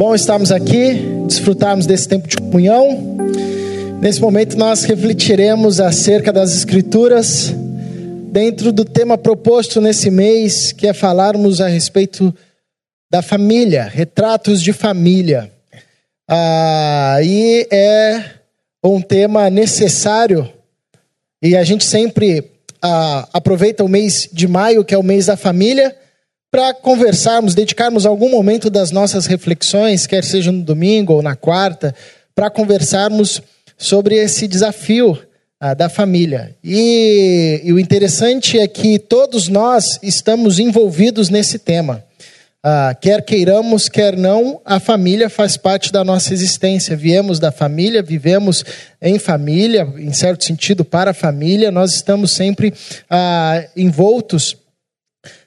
bom estarmos aqui, desfrutarmos desse tempo de comunhão. Nesse momento, nós refletiremos acerca das Escrituras, dentro do tema proposto nesse mês, que é falarmos a respeito da família, retratos de família. Ah, e é um tema necessário, e a gente sempre ah, aproveita o mês de maio, que é o mês da família para conversarmos, dedicarmos algum momento das nossas reflexões, quer seja no domingo ou na quarta, para conversarmos sobre esse desafio ah, da família. E, e, o interessante é que todos nós estamos envolvidos nesse tema. Ah, quer queiramos, quer não, a família faz parte da nossa existência. Viemos da família, vivemos em família, em certo sentido, para a família, nós estamos sempre ah, envoltos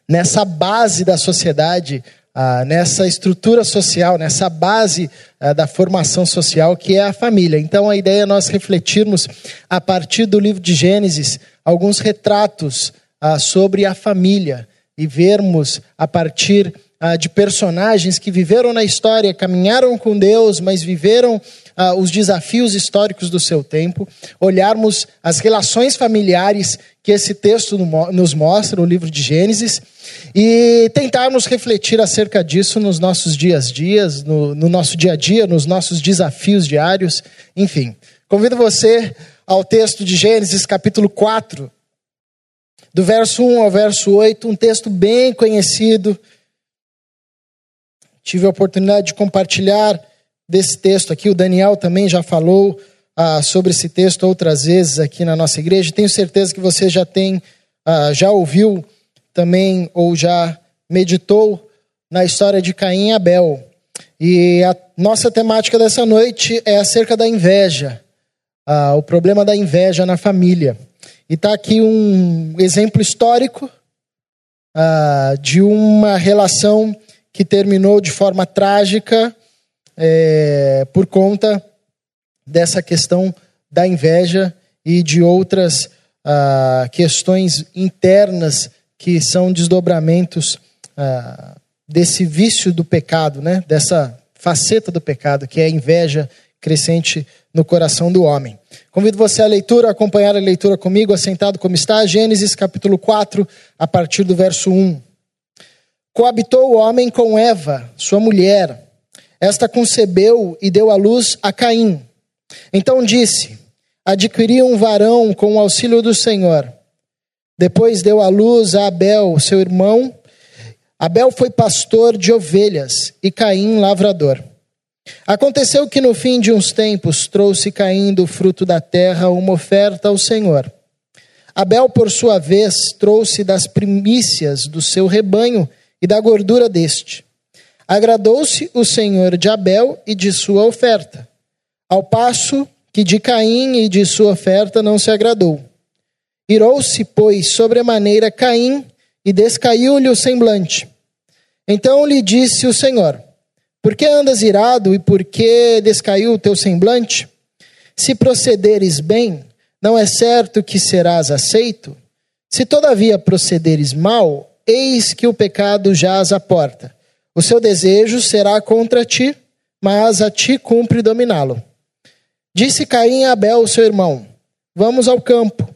nessa base da sociedade, ah, nessa estrutura social, nessa base ah, da formação social que é a família. Então a ideia é nós refletirmos a partir do livro de Gênesis alguns retratos ah, sobre a família e vermos a partir de personagens que viveram na história, caminharam com Deus, mas viveram ah, os desafios históricos do seu tempo, olharmos as relações familiares que esse texto nos mostra, no livro de Gênesis, e tentarmos refletir acerca disso nos nossos dias dias, no, no nosso dia a dia, nos nossos desafios diários, enfim. Convido você ao texto de Gênesis, capítulo 4, do verso 1 ao verso 8, um texto bem conhecido. Tive a oportunidade de compartilhar desse texto aqui. O Daniel também já falou ah, sobre esse texto outras vezes aqui na nossa igreja. Tenho certeza que você já tem, ah, já ouviu também ou já meditou na história de Caim e Abel. E a nossa temática dessa noite é acerca da inveja, ah, o problema da inveja na família. E está aqui um exemplo histórico ah, de uma relação que terminou de forma trágica é, por conta dessa questão da inveja e de outras ah, questões internas que são desdobramentos ah, desse vício do pecado, né? dessa faceta do pecado, que é a inveja crescente no coração do homem. Convido você à leitura, a acompanhar a leitura comigo, assentado como está, Gênesis capítulo 4, a partir do verso 1. Coabitou o homem com Eva, sua mulher, esta concebeu e deu à luz a Caim. Então disse: Adquiri um varão com o auxílio do Senhor. Depois deu à luz a Abel, seu irmão. Abel foi pastor de ovelhas e Caim lavrador. Aconteceu que no fim de uns tempos trouxe Caim do fruto da terra uma oferta ao Senhor. Abel, por sua vez, trouxe das primícias do seu rebanho e da gordura deste. Agradou-se o Senhor de Abel e de sua oferta, ao passo que de Caim e de sua oferta não se agradou. Irou-se, pois, sobremaneira Caim e descaiu-lhe o semblante. Então lhe disse o Senhor: Por que andas irado e por que descaiu o teu semblante? Se procederes bem, não é certo que serás aceito? Se todavia procederes mal, eis que o pecado jaz à porta o seu desejo será contra ti, mas a ti cumpre dominá-lo. Disse Caim a Abel, seu irmão: Vamos ao campo.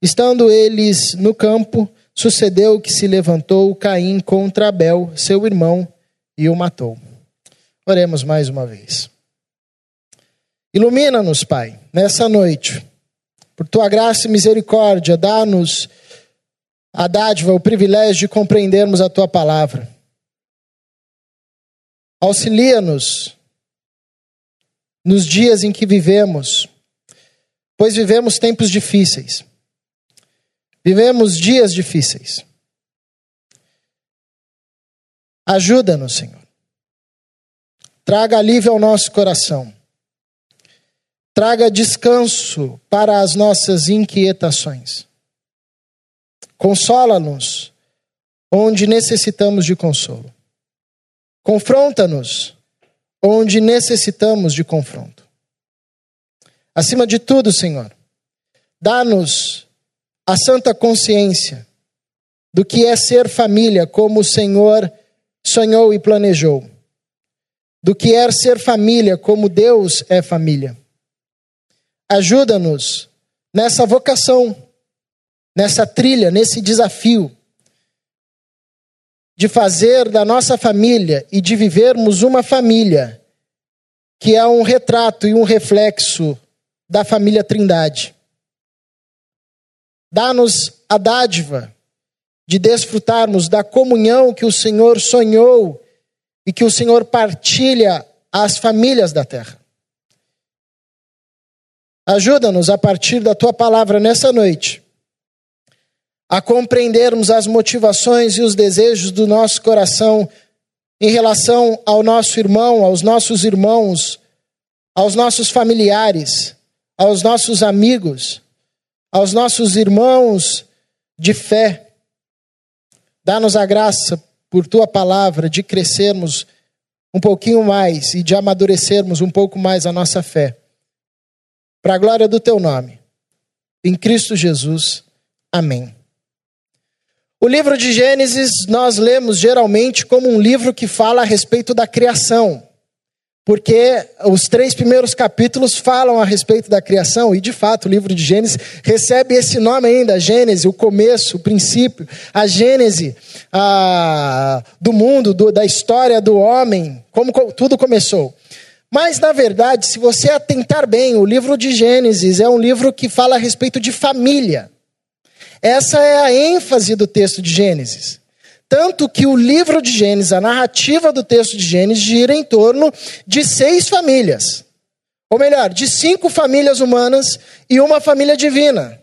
Estando eles no campo, sucedeu que se levantou Caim contra Abel, seu irmão, e o matou. Oremos mais uma vez. Ilumina-nos, Pai, nessa noite. Por tua graça e misericórdia, dá-nos a dádiva, o privilégio de compreendermos a tua palavra. Auxilia-nos nos dias em que vivemos, pois vivemos tempos difíceis. Vivemos dias difíceis. Ajuda-nos, Senhor. Traga alívio ao nosso coração. Traga descanso para as nossas inquietações. Consola-nos onde necessitamos de consolo. Confronta-nos onde necessitamos de confronto. Acima de tudo, Senhor, dá-nos a santa consciência do que é ser família, como o Senhor sonhou e planejou. do que é ser família, como Deus é família. Ajuda-nos nessa vocação, nessa trilha, nesse desafio de fazer da nossa família e de vivermos uma família que é um retrato e um reflexo da família Trindade. Dá-nos a dádiva de desfrutarmos da comunhão que o Senhor sonhou e que o Senhor partilha às famílias da terra. Ajuda-nos a partir da tua palavra nessa noite a compreendermos as motivações e os desejos do nosso coração em relação ao nosso irmão, aos nossos irmãos, aos nossos familiares, aos nossos amigos, aos nossos irmãos de fé. Dá-nos a graça, por tua palavra, de crescermos um pouquinho mais e de amadurecermos um pouco mais a nossa fé. Para a glória do teu nome. Em Cristo Jesus. Amém. O livro de Gênesis nós lemos geralmente como um livro que fala a respeito da criação, porque os três primeiros capítulos falam a respeito da criação, e de fato o livro de Gênesis recebe esse nome ainda: Gênesis, o começo, o princípio, a Gênese a, do mundo, do, da história do homem, como tudo começou. Mas, na verdade, se você atentar bem, o livro de Gênesis é um livro que fala a respeito de família. Essa é a ênfase do texto de Gênesis. Tanto que o livro de Gênesis, a narrativa do texto de Gênesis, gira em torno de seis famílias. Ou melhor, de cinco famílias humanas e uma família divina.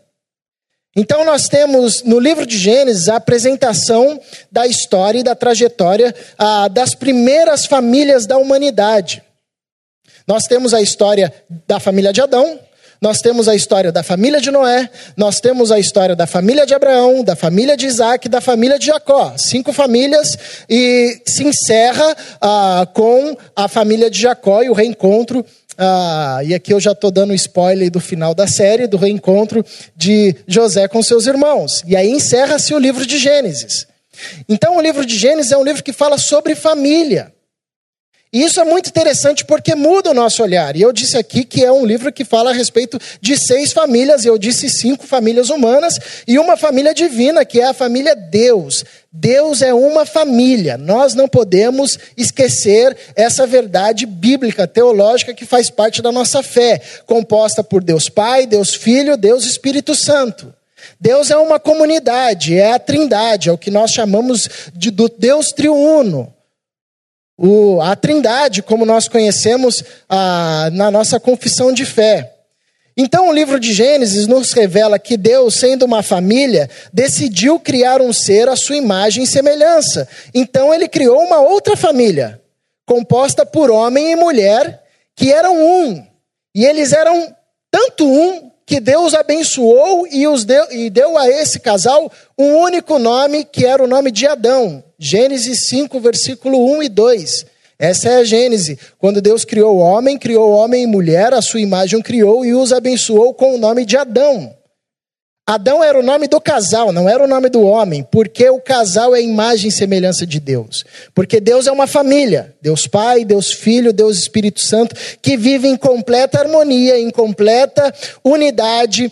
Então, nós temos no livro de Gênesis a apresentação da história e da trajetória ah, das primeiras famílias da humanidade. Nós temos a história da família de Adão, nós temos a história da família de Noé, nós temos a história da família de Abraão, da família de Isaac, da família de Jacó. Cinco famílias e se encerra ah, com a família de Jacó e o reencontro. Ah, e aqui eu já estou dando spoiler do final da série, do reencontro de José com seus irmãos. E aí encerra-se o livro de Gênesis. Então, o livro de Gênesis é um livro que fala sobre família. E isso é muito interessante porque muda o nosso olhar. E eu disse aqui que é um livro que fala a respeito de seis famílias, eu disse cinco famílias humanas e uma família divina, que é a família Deus. Deus é uma família. Nós não podemos esquecer essa verdade bíblica, teológica, que faz parte da nossa fé, composta por Deus Pai, Deus Filho, Deus Espírito Santo. Deus é uma comunidade, é a trindade, é o que nós chamamos de do Deus triuno o, a Trindade, como nós conhecemos a, na nossa confissão de fé. Então, o livro de Gênesis nos revela que Deus, sendo uma família, decidiu criar um ser à sua imagem e semelhança. Então, ele criou uma outra família, composta por homem e mulher, que eram um. E eles eram tanto um que Deus abençoou e, os deu, e deu a esse casal um único nome, que era o nome de Adão. Gênesis 5, versículo 1 e 2. Essa é a Gênese. Quando Deus criou o homem, criou homem e mulher, a sua imagem criou e os abençoou com o nome de Adão. Adão era o nome do casal, não era o nome do homem, porque o casal é imagem e semelhança de Deus. Porque Deus é uma família, Deus Pai, Deus Filho, Deus Espírito Santo, que vive em completa harmonia, em completa unidade,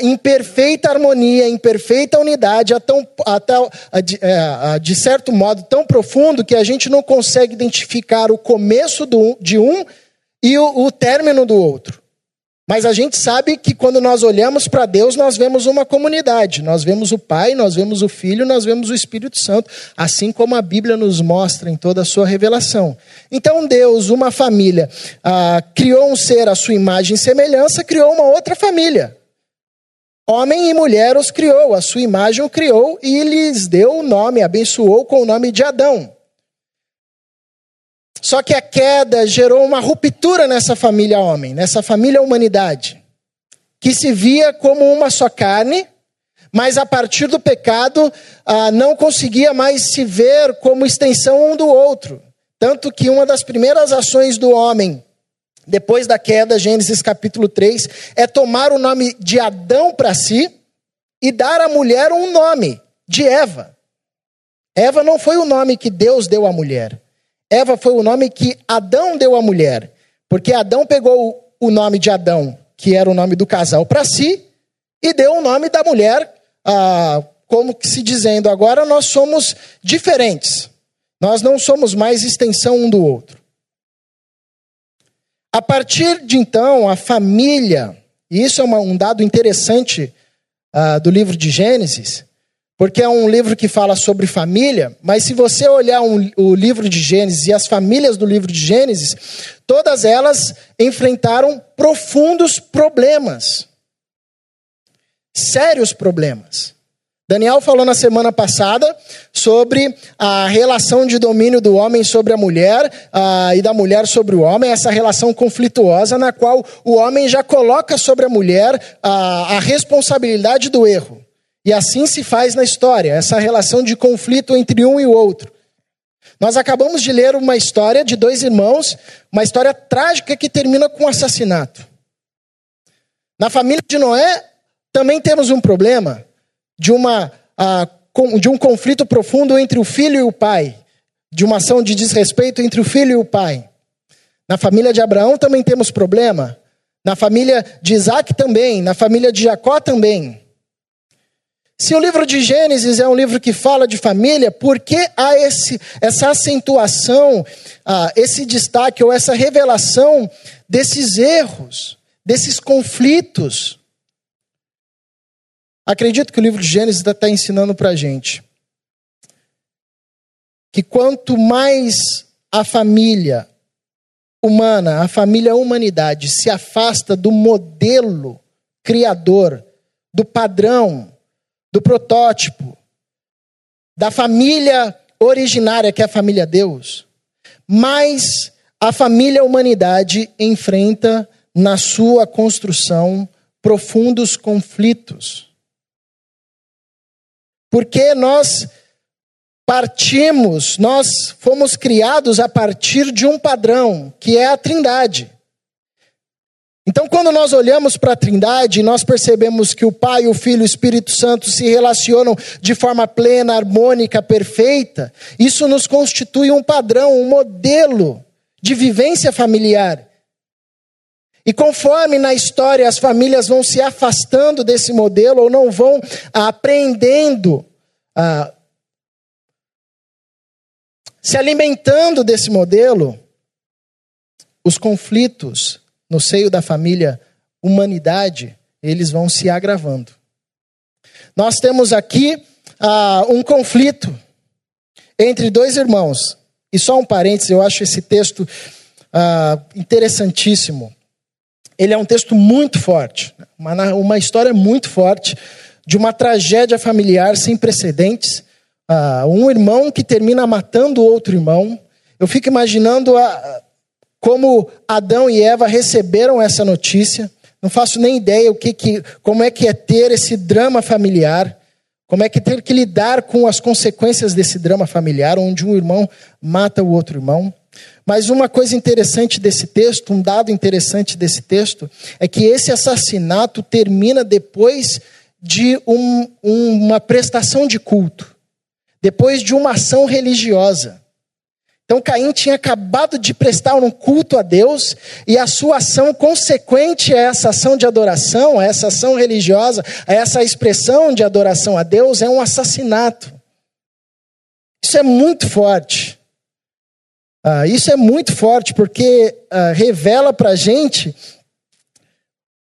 em perfeita harmonia, em perfeita unidade, a tão, a é, a de certo modo tão profundo que a gente não consegue identificar o começo do, de um e o, o término do outro. Mas a gente sabe que quando nós olhamos para Deus, nós vemos uma comunidade. Nós vemos o Pai, nós vemos o Filho, nós vemos o Espírito Santo, assim como a Bíblia nos mostra em toda a sua revelação. Então, Deus, uma família, ah, criou um ser à sua imagem e semelhança, criou uma outra família. Homem e mulher os criou, a sua imagem o criou e lhes deu o nome, abençoou com o nome de Adão. Só que a queda gerou uma ruptura nessa família homem, nessa família humanidade, que se via como uma só carne, mas a partir do pecado ah, não conseguia mais se ver como extensão um do outro. Tanto que uma das primeiras ações do homem, depois da queda, Gênesis capítulo 3, é tomar o nome de Adão para si e dar à mulher um nome, de Eva. Eva não foi o nome que Deus deu à mulher. Eva foi o nome que Adão deu à mulher, porque Adão pegou o nome de Adão, que era o nome do casal, para si, e deu o nome da mulher, ah, como que se dizendo, agora nós somos diferentes. Nós não somos mais extensão um do outro. A partir de então, a família, e isso é uma, um dado interessante uh, do livro de Gênesis, porque é um livro que fala sobre família, mas se você olhar um, o livro de Gênesis e as famílias do livro de Gênesis, todas elas enfrentaram profundos problemas. Sérios problemas. Daniel falou na semana passada sobre a relação de domínio do homem sobre a mulher uh, e da mulher sobre o homem, essa relação conflituosa na qual o homem já coloca sobre a mulher uh, a responsabilidade do erro. E assim se faz na história, essa relação de conflito entre um e o outro. Nós acabamos de ler uma história de dois irmãos, uma história trágica que termina com um assassinato. Na família de Noé também temos um problema de, uma, de um conflito profundo entre o filho e o pai, de uma ação de desrespeito entre o filho e o pai. Na família de Abraão também temos problema. Na família de Isaac também. Na família de Jacó também. Se o livro de Gênesis é um livro que fala de família, por que há esse, essa acentuação, ah, esse destaque ou essa revelação desses erros, desses conflitos? Acredito que o livro de Gênesis está ensinando para a gente que quanto mais a família humana, a família humanidade se afasta do modelo criador, do padrão, do protótipo, da família originária que é a família Deus, mais a família humanidade enfrenta na sua construção profundos conflitos. Porque nós partimos, nós fomos criados a partir de um padrão, que é a Trindade. Então, quando nós olhamos para a Trindade, nós percebemos que o Pai, o Filho e o Espírito Santo se relacionam de forma plena, harmônica, perfeita. Isso nos constitui um padrão, um modelo de vivência familiar. E conforme na história as famílias vão se afastando desse modelo ou não vão aprendendo, ah, se alimentando desse modelo, os conflitos no seio da família humanidade, eles vão se agravando. Nós temos aqui ah, um conflito entre dois irmãos. E só um parênteses, eu acho esse texto ah, interessantíssimo ele é um texto muito forte, uma, uma história muito forte de uma tragédia familiar sem precedentes. Uh, um irmão que termina matando outro irmão. Eu fico imaginando a, como Adão e Eva receberam essa notícia. Não faço nem ideia o que, que, como é que é ter esse drama familiar, como é que ter que lidar com as consequências desse drama familiar, onde um irmão mata o outro irmão. Mas uma coisa interessante desse texto, um dado interessante desse texto, é que esse assassinato termina depois de um, uma prestação de culto, depois de uma ação religiosa. Então Caim tinha acabado de prestar um culto a Deus e a sua ação consequente a essa ação de adoração, a essa ação religiosa, a essa expressão de adoração a Deus é um assassinato. Isso é muito forte. Ah, isso é muito forte porque ah, revela para gente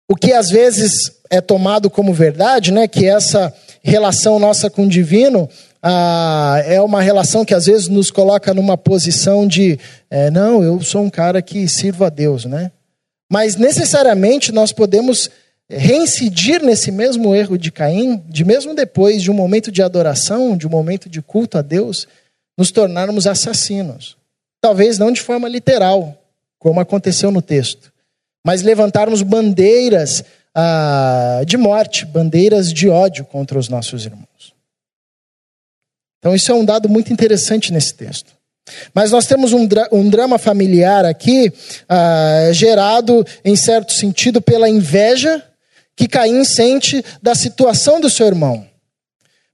o que às vezes é tomado como verdade, né? Que essa relação nossa com o divino ah, é uma relação que às vezes nos coloca numa posição de é, não, eu sou um cara que sirvo a Deus, né? Mas necessariamente nós podemos reincidir nesse mesmo erro de Caim, de mesmo depois de um momento de adoração, de um momento de culto a Deus, nos tornarmos assassinos. Talvez não de forma literal, como aconteceu no texto, mas levantarmos bandeiras ah, de morte, bandeiras de ódio contra os nossos irmãos. Então, isso é um dado muito interessante nesse texto. Mas nós temos um, dra um drama familiar aqui, ah, gerado, em certo sentido, pela inveja que Caim sente da situação do seu irmão.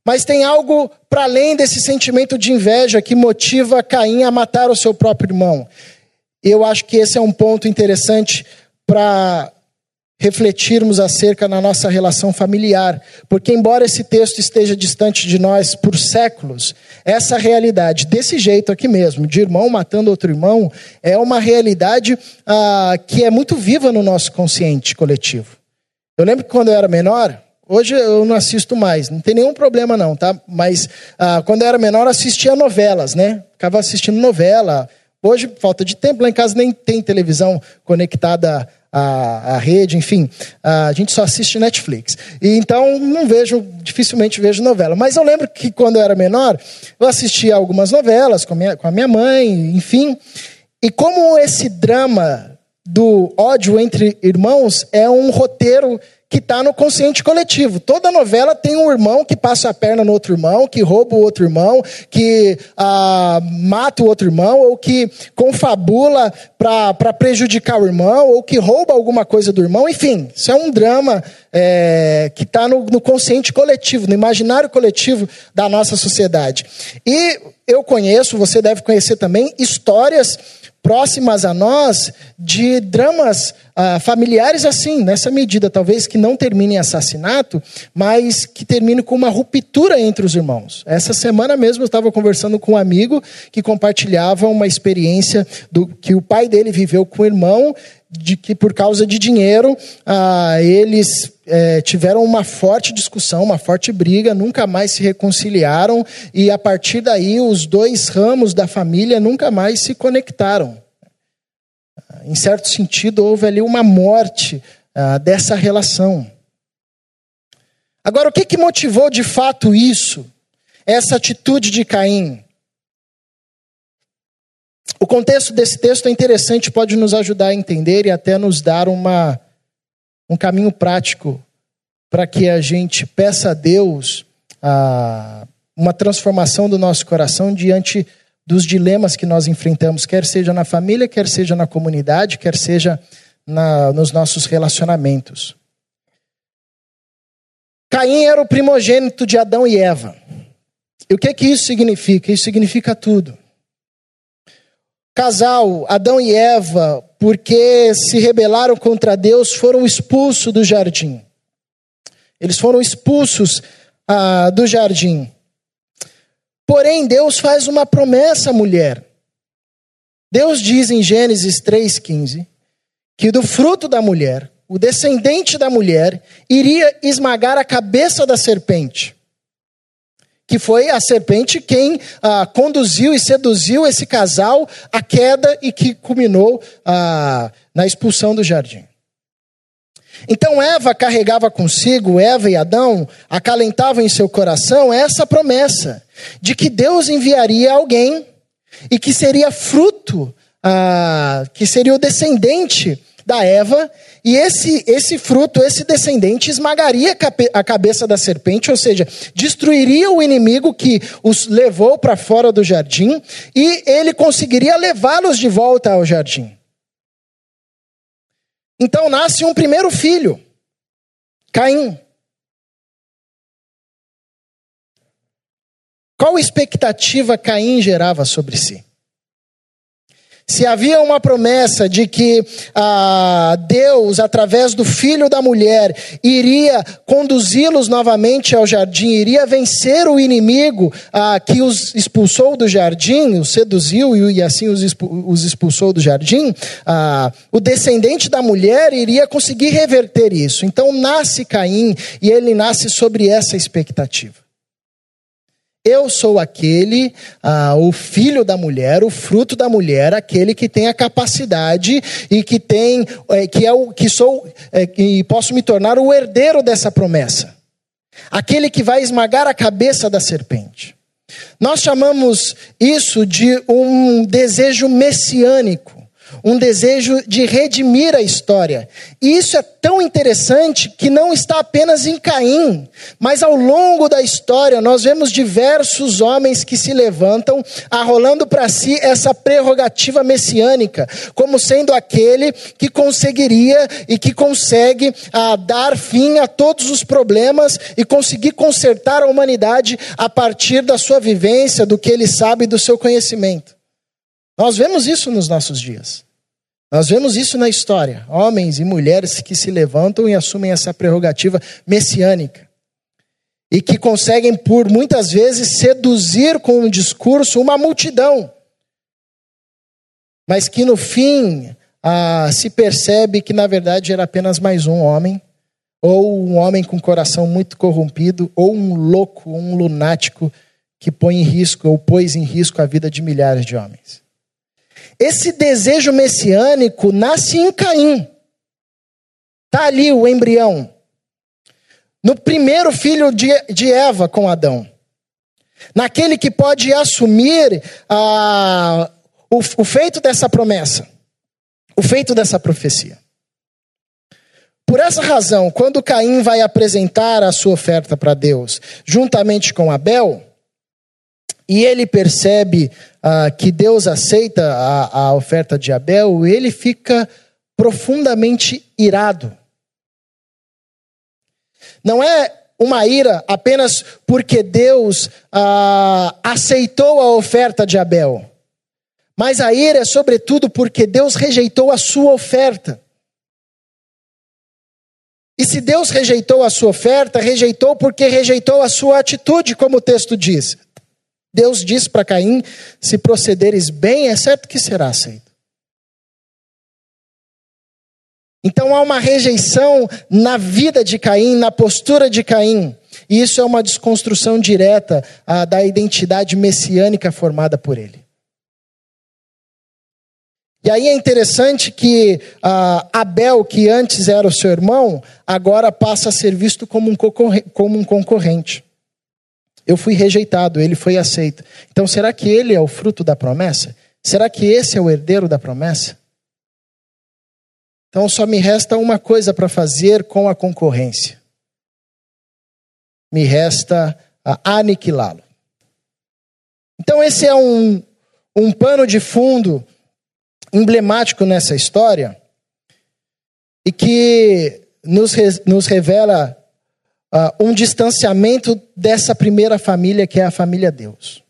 Mas tem algo para além desse sentimento de inveja que motiva Caim a matar o seu próprio irmão. Eu acho que esse é um ponto interessante para refletirmos acerca na nossa relação familiar, porque embora esse texto esteja distante de nós por séculos, essa realidade desse jeito aqui mesmo, de irmão matando outro irmão, é uma realidade ah, que é muito viva no nosso consciente coletivo. Eu lembro que quando eu era menor, hoje eu não assisto mais, não tem nenhum problema não, tá? Mas ah, quando eu era menor assistia novelas, né? Ficava assistindo novela. Hoje, falta de tempo, lá em casa nem tem televisão conectada a, a rede, enfim, a gente só assiste Netflix. E então não vejo, dificilmente vejo novela. Mas eu lembro que quando eu era menor, eu assistia algumas novelas com a minha, com a minha mãe, enfim. E como esse drama do ódio entre irmãos é um roteiro que está no consciente coletivo. Toda novela tem um irmão que passa a perna no outro irmão, que rouba o outro irmão, que ah, mata o outro irmão, ou que confabula para prejudicar o irmão, ou que rouba alguma coisa do irmão. Enfim, isso é um drama é, que está no, no consciente coletivo, no imaginário coletivo da nossa sociedade. E eu conheço, você deve conhecer também, histórias próximas a nós de dramas ah, familiares assim, nessa medida, talvez que não termine em assassinato, mas que termine com uma ruptura entre os irmãos. Essa semana mesmo eu estava conversando com um amigo que compartilhava uma experiência do que o pai dele viveu com o irmão, de que por causa de dinheiro ah, eles é, tiveram uma forte discussão, uma forte briga, nunca mais se reconciliaram e a partir daí os dois ramos da família nunca mais se conectaram. Em certo sentido, houve ali uma morte ah, dessa relação. Agora, o que, que motivou de fato isso? Essa atitude de Caim? O contexto desse texto é interessante, pode nos ajudar a entender e até nos dar uma, um caminho prático para que a gente peça a Deus a, uma transformação do nosso coração diante dos dilemas que nós enfrentamos, quer seja na família, quer seja na comunidade, quer seja na, nos nossos relacionamentos. Caim era o primogênito de Adão e Eva. E o que que isso significa? Isso significa tudo. Casal, Adão e Eva, porque se rebelaram contra Deus, foram expulsos do jardim. Eles foram expulsos ah, do jardim. Porém, Deus faz uma promessa à mulher. Deus diz em Gênesis 3,15 que do fruto da mulher, o descendente da mulher, iria esmagar a cabeça da serpente. Que foi a serpente quem ah, conduziu e seduziu esse casal à queda e que culminou ah, na expulsão do jardim. Então Eva carregava consigo, Eva e Adão acalentavam em seu coração essa promessa de que Deus enviaria alguém e que seria fruto, ah, que seria o descendente da Eva, e esse, esse fruto, esse descendente, esmagaria a cabeça da serpente, ou seja, destruiria o inimigo que os levou para fora do jardim, e ele conseguiria levá-los de volta ao jardim. Então nasce um primeiro filho, Caim. Qual expectativa Caim gerava sobre si? Se havia uma promessa de que ah, Deus, através do filho da mulher, iria conduzi-los novamente ao jardim, iria vencer o inimigo ah, que os expulsou do jardim, os seduziu e, assim os, expulsou do jardim, ah, o descendente da mulher iria conseguir reverter isso. Então nasce Caim e ele nasce sobre essa expectativa. Eu sou aquele, ah, o filho da mulher, o fruto da mulher, aquele que tem a capacidade e que tem, é, que é o que sou, é, e posso me tornar o herdeiro dessa promessa. Aquele que vai esmagar a cabeça da serpente. Nós chamamos isso de um desejo messiânico, um desejo de redimir a história. E isso é tão interessante que não está apenas em Caim, mas ao longo da história nós vemos diversos homens que se levantam, arrolando para si essa prerrogativa messiânica, como sendo aquele que conseguiria e que consegue ah, dar fim a todos os problemas e conseguir consertar a humanidade a partir da sua vivência, do que ele sabe e do seu conhecimento. Nós vemos isso nos nossos dias. Nós vemos isso na história. Homens e mulheres que se levantam e assumem essa prerrogativa messiânica. E que conseguem, por muitas vezes, seduzir com um discurso uma multidão. Mas que no fim ah, se percebe que na verdade era apenas mais um homem, ou um homem com coração muito corrompido, ou um louco, um lunático que põe em risco ou pôs em risco a vida de milhares de homens. Esse desejo messiânico nasce em Caim. Está ali o embrião. No primeiro filho de, de Eva com Adão. Naquele que pode assumir ah, o, o feito dessa promessa, o feito dessa profecia. Por essa razão, quando Caim vai apresentar a sua oferta para Deus, juntamente com Abel, e ele percebe ah, que Deus aceita a, a oferta de Abel, ele fica profundamente irado. Não é uma ira apenas porque Deus ah, aceitou a oferta de Abel, mas a ira é sobretudo porque Deus rejeitou a sua oferta. E se Deus rejeitou a sua oferta, rejeitou porque rejeitou a sua atitude, como o texto diz. Deus diz para Caim: se procederes bem, é certo que será aceito. Então há uma rejeição na vida de Caim, na postura de Caim. E isso é uma desconstrução direta ah, da identidade messiânica formada por ele. E aí é interessante que ah, Abel, que antes era o seu irmão, agora passa a ser visto como um, como um concorrente. Eu fui rejeitado, ele foi aceito. Então, será que ele é o fruto da promessa? Será que esse é o herdeiro da promessa? Então, só me resta uma coisa para fazer com a concorrência: me resta aniquilá-lo. Então, esse é um, um pano de fundo emblemático nessa história e que nos, nos revela uh, um distanciamento dessa primeira família, que é a família Deus.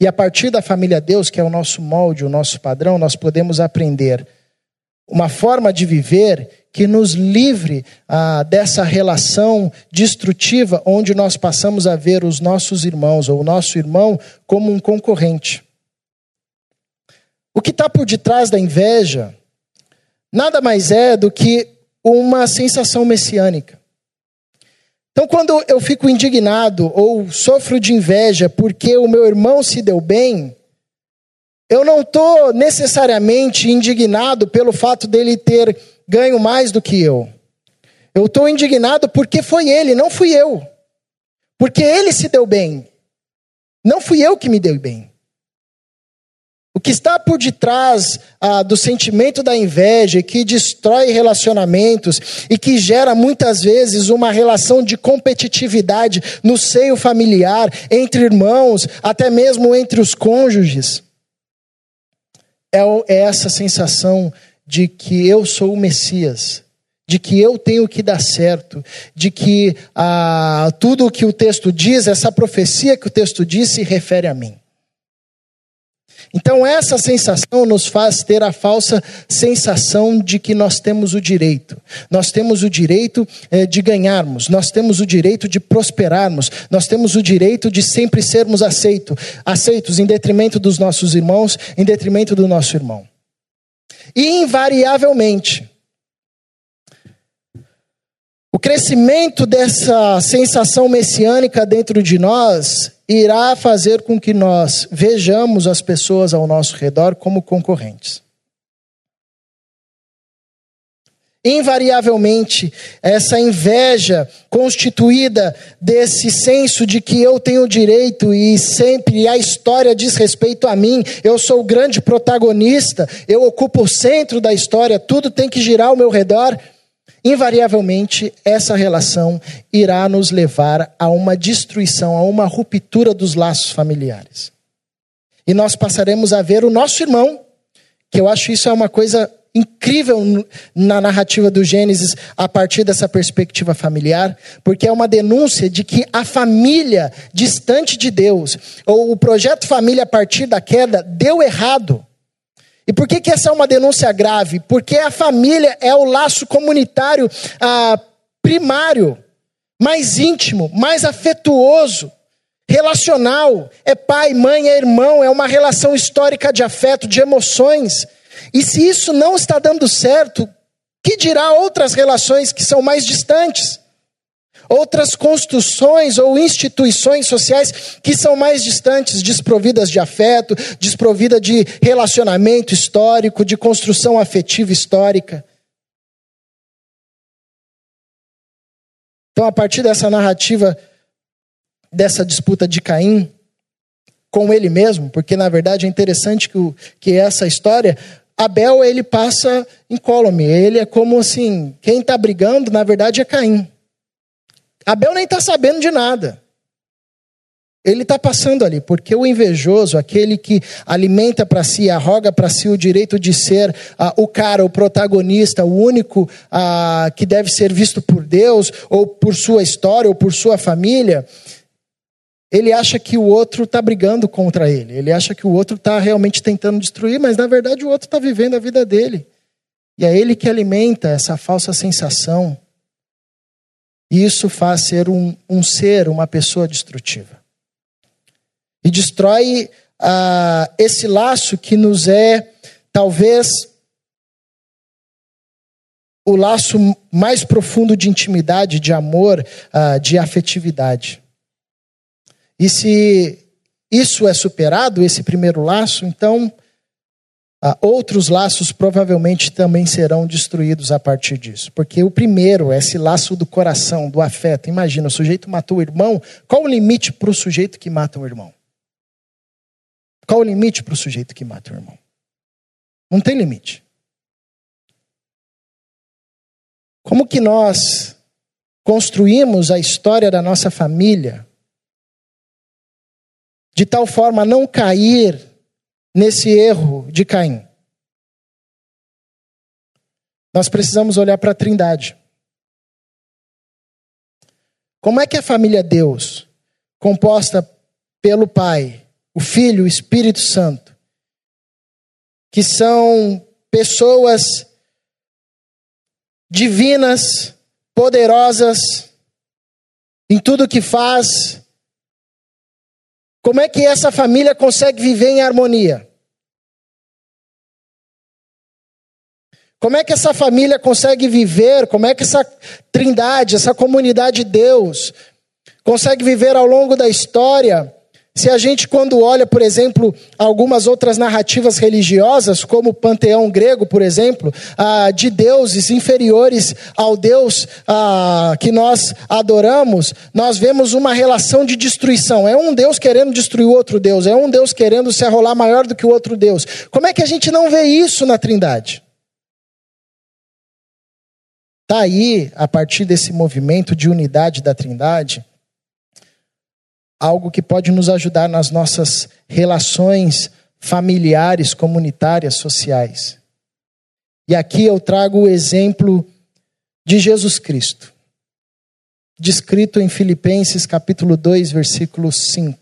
E a partir da família Deus, que é o nosso molde, o nosso padrão, nós podemos aprender uma forma de viver que nos livre ah, dessa relação destrutiva, onde nós passamos a ver os nossos irmãos ou o nosso irmão como um concorrente. O que está por detrás da inveja nada mais é do que uma sensação messiânica. Então, quando eu fico indignado ou sofro de inveja porque o meu irmão se deu bem, eu não estou necessariamente indignado pelo fato dele ter ganho mais do que eu. Eu estou indignado porque foi ele, não fui eu. Porque ele se deu bem. Não fui eu que me dei bem. Que está por detrás ah, do sentimento da inveja, que destrói relacionamentos e que gera muitas vezes uma relação de competitividade no seio familiar, entre irmãos, até mesmo entre os cônjuges, é, é essa sensação de que eu sou o Messias, de que eu tenho que dar certo, de que ah, tudo o que o texto diz, essa profecia que o texto diz, se refere a mim. Então, essa sensação nos faz ter a falsa sensação de que nós temos o direito. Nós temos o direito eh, de ganharmos, nós temos o direito de prosperarmos, nós temos o direito de sempre sermos aceito, aceitos em detrimento dos nossos irmãos, em detrimento do nosso irmão. E, invariavelmente, o crescimento dessa sensação messiânica dentro de nós irá fazer com que nós vejamos as pessoas ao nosso redor como concorrentes. invariavelmente, essa inveja constituída desse senso de que eu tenho direito e sempre a história diz respeito a mim, eu sou o grande protagonista, eu ocupo o centro da história, tudo tem que girar ao meu redor. Invariavelmente, essa relação irá nos levar a uma destruição, a uma ruptura dos laços familiares. E nós passaremos a ver o nosso irmão, que eu acho isso é uma coisa incrível na narrativa do Gênesis a partir dessa perspectiva familiar, porque é uma denúncia de que a família distante de Deus, ou o projeto família a partir da queda, deu errado. E por que, que essa é uma denúncia grave? Porque a família é o laço comunitário ah, primário, mais íntimo, mais afetuoso, relacional. É pai, mãe, é irmão, é uma relação histórica de afeto, de emoções. E se isso não está dando certo, que dirá outras relações que são mais distantes? Outras construções ou instituições sociais que são mais distantes, desprovidas de afeto, desprovida de relacionamento histórico, de construção afetiva histórica. Então, a partir dessa narrativa, dessa disputa de Caim com ele mesmo, porque na verdade é interessante que, o, que essa história Abel ele passa incólume. Ele é como assim, quem está brigando na verdade é Caim. Abel nem está sabendo de nada. Ele está passando ali, porque o invejoso, aquele que alimenta para si, arroga para si o direito de ser ah, o cara, o protagonista, o único ah, que deve ser visto por Deus, ou por sua história, ou por sua família, ele acha que o outro está brigando contra ele. Ele acha que o outro está realmente tentando destruir, mas na verdade o outro está vivendo a vida dele. E é ele que alimenta essa falsa sensação. E isso faz ser um, um ser, uma pessoa destrutiva. E destrói ah, esse laço que nos é, talvez, o laço mais profundo de intimidade, de amor, ah, de afetividade. E se isso é superado, esse primeiro laço, então ah, outros laços provavelmente também serão destruídos a partir disso. Porque o primeiro, esse laço do coração, do afeto. Imagina, o sujeito matou o irmão. Qual o limite para o sujeito que mata o irmão? Qual o limite para o sujeito que mata o irmão? Não tem limite. Como que nós construímos a história da nossa família de tal forma a não cair nesse erro de Caim. Nós precisamos olhar para a Trindade. Como é que a família Deus, composta pelo Pai, o Filho, o Espírito Santo, que são pessoas divinas, poderosas, em tudo que faz, como é que essa família consegue viver em harmonia? Como é que essa família consegue viver? Como é que essa trindade, essa comunidade de Deus, consegue viver ao longo da história se a gente, quando olha, por exemplo, algumas outras narrativas religiosas, como o panteão grego, por exemplo, ah, de deuses inferiores ao Deus ah, que nós adoramos, nós vemos uma relação de destruição. É um Deus querendo destruir o outro Deus, é um Deus querendo se arrolar maior do que o outro Deus. Como é que a gente não vê isso na Trindade? Está aí, a partir desse movimento de unidade da Trindade, algo que pode nos ajudar nas nossas relações familiares, comunitárias, sociais. E aqui eu trago o exemplo de Jesus Cristo, descrito em Filipenses capítulo 2, versículo 5.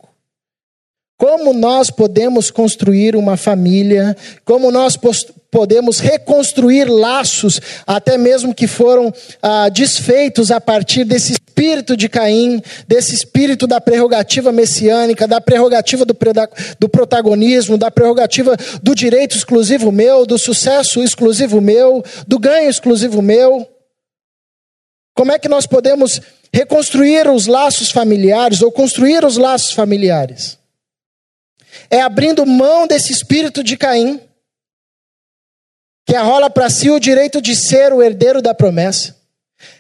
Como nós podemos construir uma família, como nós podemos reconstruir laços, até mesmo que foram ah, desfeitos a partir desse espírito de Caim, desse espírito da prerrogativa messiânica, da prerrogativa do, do protagonismo, da prerrogativa do direito exclusivo meu, do sucesso exclusivo meu, do ganho exclusivo meu. Como é que nós podemos reconstruir os laços familiares ou construir os laços familiares? É abrindo mão desse espírito de Caim que arrola para si o direito de ser o herdeiro da promessa,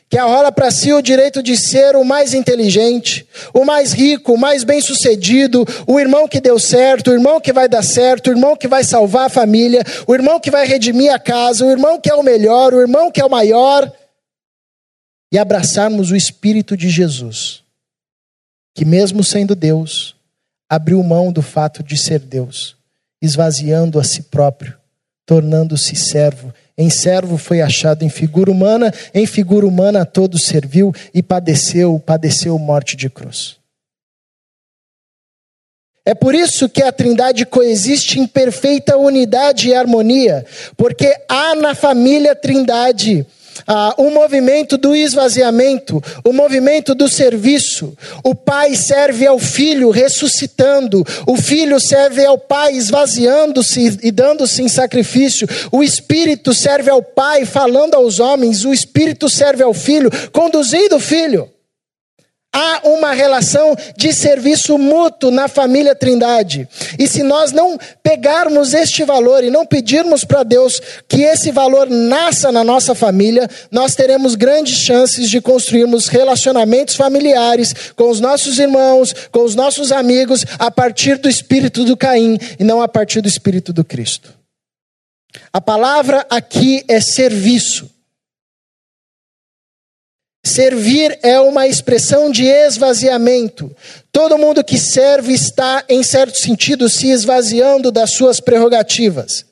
que arrola para si o direito de ser o mais inteligente, o mais rico, o mais bem-sucedido, o irmão que deu certo, o irmão que vai dar certo, o irmão que vai salvar a família, o irmão que vai redimir a casa, o irmão que é o melhor, o irmão que é o maior, e abraçarmos o Espírito de Jesus, que, mesmo sendo Deus, abriu mão do fato de ser Deus, esvaziando a si próprio, tornando-se servo em servo foi achado em figura humana, em figura humana a todos serviu e padeceu, padeceu morte de cruz. É por isso que a Trindade coexiste em perfeita unidade e harmonia, porque há na família Trindade ah, o movimento do esvaziamento, o movimento do serviço. O pai serve ao filho ressuscitando, o filho serve ao pai esvaziando-se e dando-se em sacrifício. O espírito serve ao pai falando aos homens, o espírito serve ao filho conduzindo o filho. Há uma relação de serviço mútuo na família Trindade. E se nós não pegarmos este valor e não pedirmos para Deus que esse valor nasça na nossa família, nós teremos grandes chances de construirmos relacionamentos familiares com os nossos irmãos, com os nossos amigos, a partir do espírito do Caim e não a partir do espírito do Cristo. A palavra aqui é serviço. Servir é uma expressão de esvaziamento. Todo mundo que serve está, em certo sentido, se esvaziando das suas prerrogativas,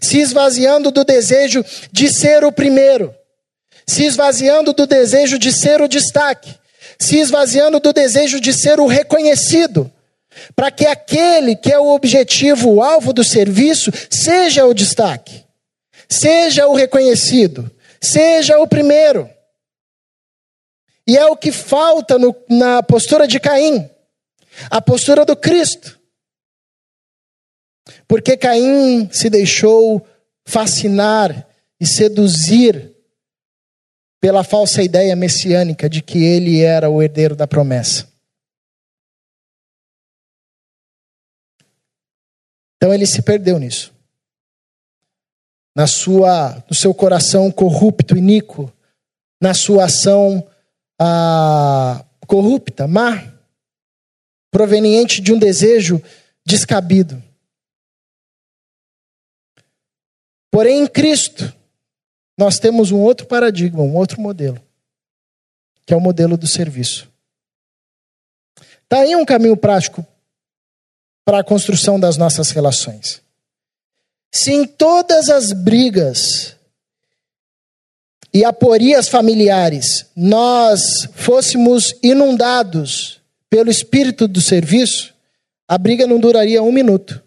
se esvaziando do desejo de ser o primeiro, se esvaziando do desejo de ser o destaque, se esvaziando do desejo de ser o reconhecido, para que aquele que é o objetivo, o alvo do serviço, seja o destaque, seja o reconhecido, seja o primeiro. E é o que falta no, na postura de Caim, a postura do Cristo. Porque Caim se deixou fascinar e seduzir pela falsa ideia messiânica de que ele era o herdeiro da promessa. Então ele se perdeu nisso. Na sua, no seu coração corrupto, iníquo, na sua ação ah, corrupta, má, proveniente de um desejo descabido. Porém, em Cristo, nós temos um outro paradigma, um outro modelo, que é o modelo do serviço. Está aí um caminho prático para a construção das nossas relações. Se em todas as brigas e aporias familiares, nós fôssemos inundados pelo espírito do serviço, a briga não duraria um minuto.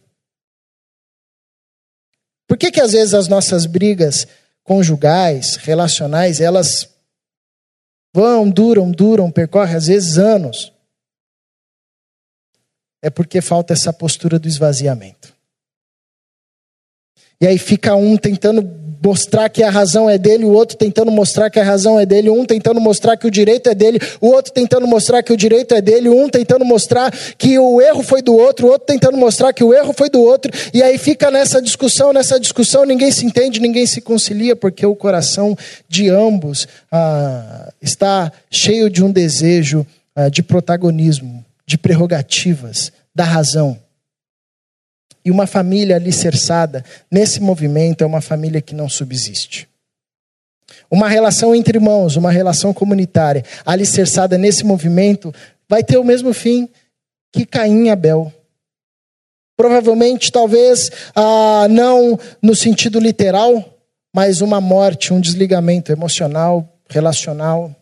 Por que, que às vezes as nossas brigas conjugais, relacionais, elas vão, duram, duram, percorrem às vezes anos? É porque falta essa postura do esvaziamento. E aí fica um tentando mostrar que a razão é dele, o outro tentando mostrar que a razão é dele, um tentando mostrar que o direito é dele, o outro tentando mostrar que o direito é dele, um tentando mostrar que o erro foi do outro, o outro tentando mostrar que o erro foi do outro, e aí fica nessa discussão, nessa discussão, ninguém se entende, ninguém se concilia, porque o coração de ambos ah, está cheio de um desejo ah, de protagonismo, de prerrogativas, da razão. E uma família alicerçada nesse movimento é uma família que não subsiste. Uma relação entre irmãos, uma relação comunitária alicerçada nesse movimento vai ter o mesmo fim que Caim e Abel. Provavelmente, talvez, ah, não no sentido literal, mas uma morte, um desligamento emocional, relacional.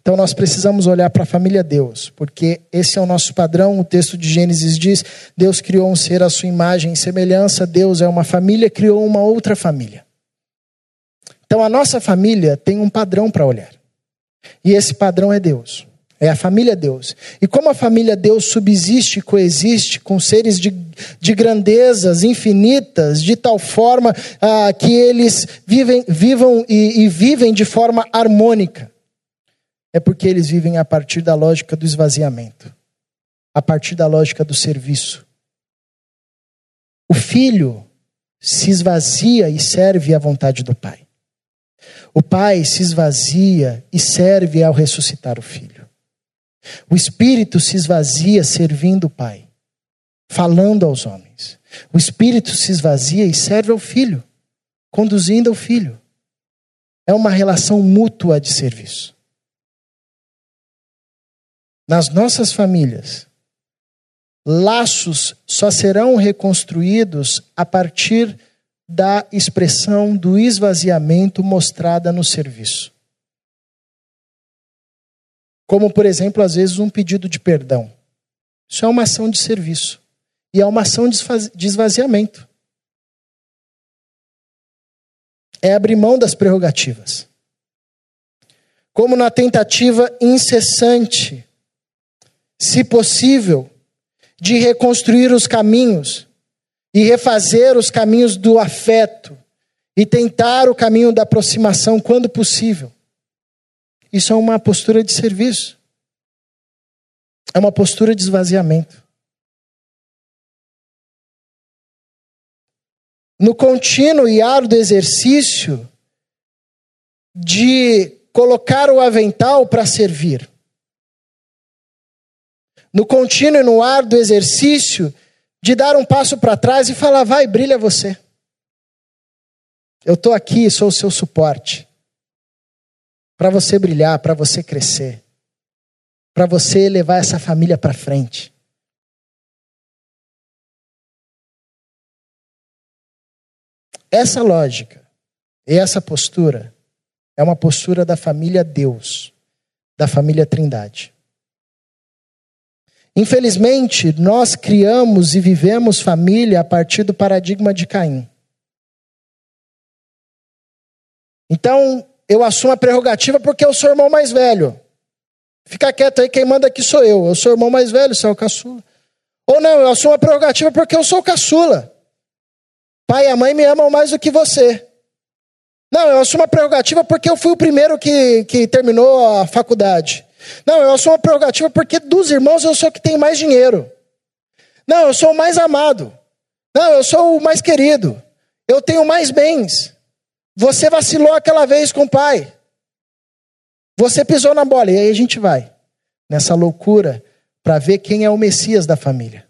Então nós precisamos olhar para a família Deus, porque esse é o nosso padrão. O texto de Gênesis diz: Deus criou um ser à sua imagem e semelhança. Deus é uma família, criou uma outra família. Então a nossa família tem um padrão para olhar. E esse padrão é Deus. É a família Deus. E como a família Deus subsiste e coexiste com seres de, de grandezas infinitas, de tal forma ah, que eles vivem, vivam e, e vivem de forma harmônica é porque eles vivem a partir da lógica do esvaziamento, a partir da lógica do serviço. O filho se esvazia e serve à vontade do Pai. O Pai se esvazia e serve ao ressuscitar o Filho. O Espírito se esvazia servindo o Pai, falando aos homens. O Espírito se esvazia e serve ao Filho, conduzindo ao Filho. É uma relação mútua de serviço. Nas nossas famílias, laços só serão reconstruídos a partir da expressão do esvaziamento mostrada no serviço. Como, por exemplo, às vezes um pedido de perdão. Isso é uma ação de serviço. E é uma ação de esvaziamento. É abrir mão das prerrogativas. Como na tentativa incessante, se possível, de reconstruir os caminhos e refazer os caminhos do afeto e tentar o caminho da aproximação quando possível. Isso é uma postura de serviço. É uma postura de esvaziamento. No contínuo e árduo exercício de colocar o avental para servir. No contínuo e no árduo exercício de dar um passo para trás e falar: vai, brilha você. Eu estou aqui, sou o seu suporte. Para você brilhar, para você crescer. Para você levar essa família para frente. Essa lógica e essa postura é uma postura da família Deus, da família Trindade. Infelizmente, nós criamos e vivemos família a partir do paradigma de Caim. Então, eu assumo a prerrogativa porque eu sou irmão mais velho. Fica quieto aí, quem manda aqui sou eu. Eu sou irmão mais velho, você é o caçula. Ou não, eu assumo a prerrogativa porque eu sou o caçula. Pai e a mãe me amam mais do que você. Não, eu assumo a prerrogativa porque eu fui o primeiro que, que terminou a faculdade. Não, eu sou uma prerrogativa porque dos irmãos eu sou o que tem mais dinheiro. Não, eu sou o mais amado. Não, eu sou o mais querido. Eu tenho mais bens. Você vacilou aquela vez com o pai. Você pisou na bola. E aí a gente vai nessa loucura para ver quem é o Messias da família.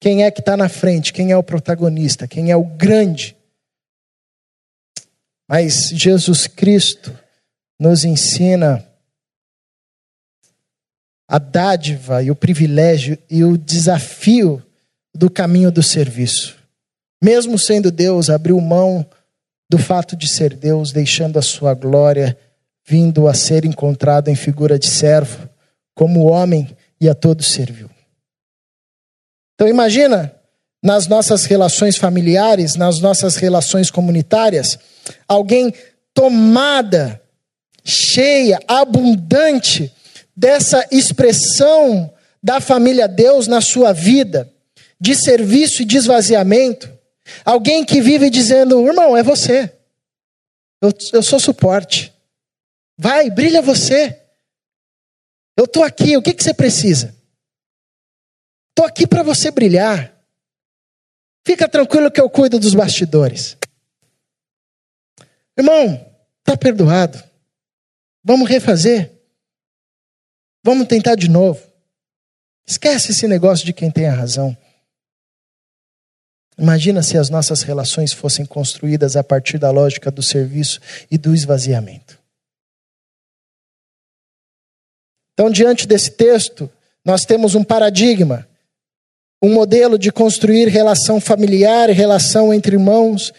Quem é que está na frente, quem é o protagonista, quem é o grande. Mas Jesus Cristo nos ensina a dádiva e o privilégio e o desafio do caminho do serviço. Mesmo sendo Deus, abriu mão do fato de ser Deus, deixando a sua glória, vindo a ser encontrado em figura de servo, como homem e a todos serviu. Então imagina nas nossas relações familiares, nas nossas relações comunitárias, alguém tomada, cheia, abundante dessa expressão da família Deus na sua vida, de serviço e de esvaziamento, alguém que vive dizendo: irmão, é você, eu, eu sou suporte, vai, brilha você, eu estou aqui, o que, que você precisa? Estou aqui para você brilhar. Fica tranquilo que eu cuido dos bastidores. Irmão, está perdoado. Vamos refazer. Vamos tentar de novo. Esquece esse negócio de quem tem a razão. Imagina se as nossas relações fossem construídas a partir da lógica do serviço e do esvaziamento. Então, diante desse texto, nós temos um paradigma, um modelo de construir relação familiar e relação entre irmãos,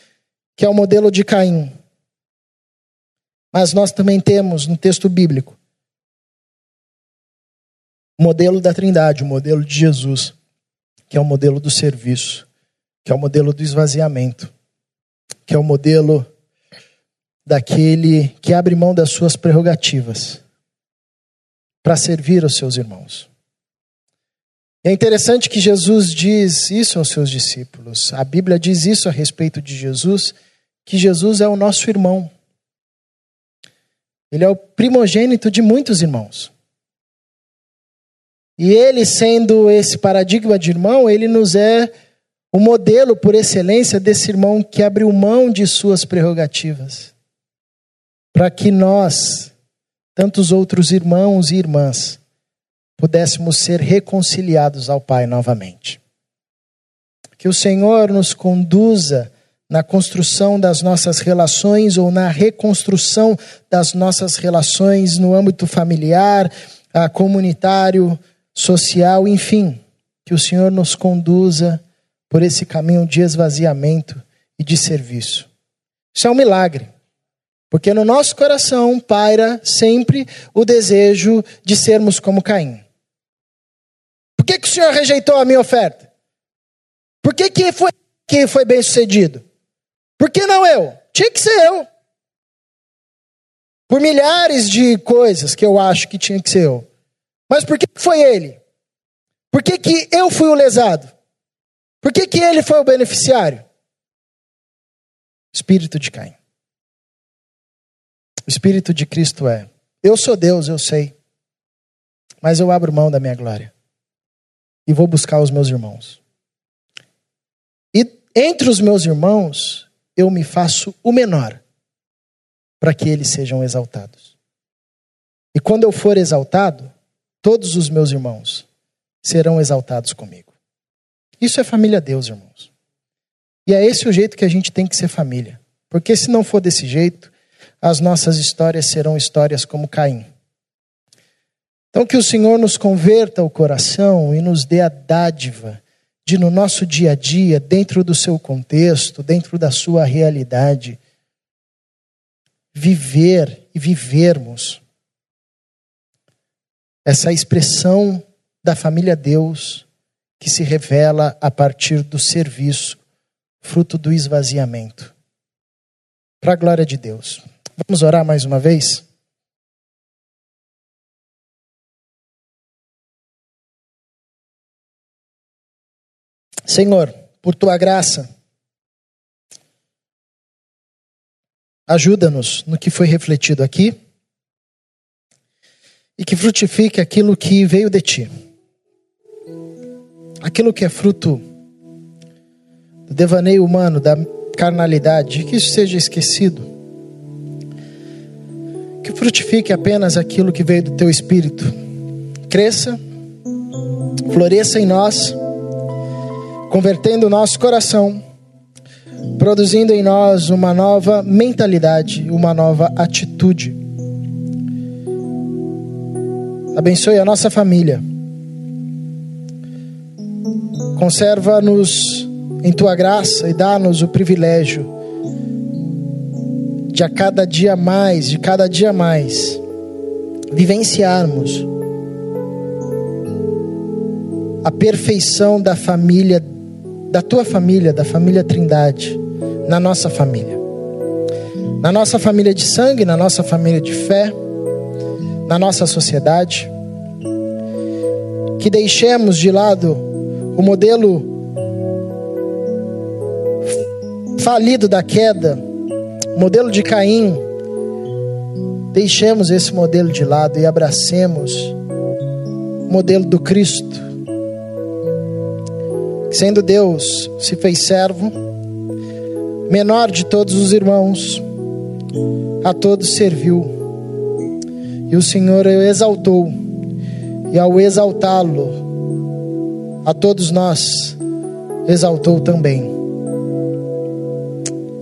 que é o modelo de Caim. Mas nós também temos no texto bíblico o modelo da Trindade, o modelo de Jesus, que é o modelo do serviço, que é o modelo do esvaziamento, que é o modelo daquele que abre mão das suas prerrogativas para servir os seus irmãos. É interessante que Jesus diz isso aos seus discípulos. A Bíblia diz isso a respeito de Jesus, que Jesus é o nosso irmão. Ele é o primogênito de muitos irmãos. E ele, sendo esse paradigma de irmão, ele nos é o modelo por excelência desse irmão que abriu mão de suas prerrogativas, para que nós, tantos outros irmãos e irmãs, pudéssemos ser reconciliados ao Pai novamente. Que o Senhor nos conduza na construção das nossas relações ou na reconstrução das nossas relações no âmbito familiar, comunitário, social, enfim, que o Senhor nos conduza por esse caminho de esvaziamento e de serviço. Isso é um milagre, porque no nosso coração paira sempre o desejo de sermos como Caim. Por que, que o Senhor rejeitou a minha oferta? Por que, que foi que foi bem sucedido? Por que não eu? Tinha que ser eu. Por milhares de coisas que eu acho que tinha que ser eu. Mas por que foi ele? Por que, que eu fui o lesado? Por que, que ele foi o beneficiário? Espírito de Caim. O Espírito de Cristo é: eu sou Deus, eu sei, mas eu abro mão da minha glória e vou buscar os meus irmãos. E entre os meus irmãos, eu me faço o menor para que eles sejam exaltados. E quando eu for exaltado, todos os meus irmãos serão exaltados comigo. Isso é família Deus, irmãos. E é esse o jeito que a gente tem que ser família. Porque se não for desse jeito, as nossas histórias serão histórias como Caim. Então, que o Senhor nos converta o coração e nos dê a dádiva de no nosso dia a dia, dentro do seu contexto, dentro da sua realidade, viver e vivermos essa expressão da família Deus que se revela a partir do serviço, fruto do esvaziamento. Para a glória de Deus. Vamos orar mais uma vez? Senhor, por tua graça, ajuda-nos no que foi refletido aqui e que frutifique aquilo que veio de ti. Aquilo que é fruto do devaneio humano, da carnalidade, que isso seja esquecido. Que frutifique apenas aquilo que veio do teu espírito. Cresça, floresça em nós convertendo o nosso coração, produzindo em nós uma nova mentalidade, uma nova atitude. Abençoe a nossa família. Conserva-nos em tua graça e dá-nos o privilégio de a cada dia mais, de cada dia mais, vivenciarmos a perfeição da família da tua família, da família Trindade, na nossa família. Na nossa família de sangue, na nossa família de fé, na nossa sociedade. Que deixemos de lado o modelo falido da queda, o modelo de Caim. Deixemos esse modelo de lado e abracemos o modelo do Cristo sendo Deus, se fez servo, menor de todos os irmãos, a todos serviu. E o Senhor o exaltou, e ao exaltá-lo, a todos nós, exaltou também.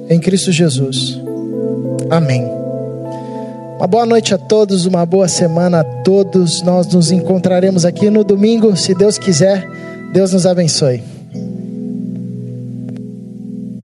Em Cristo Jesus. Amém. Uma boa noite a todos, uma boa semana a todos. Nós nos encontraremos aqui no domingo, se Deus quiser. Deus nos abençoe.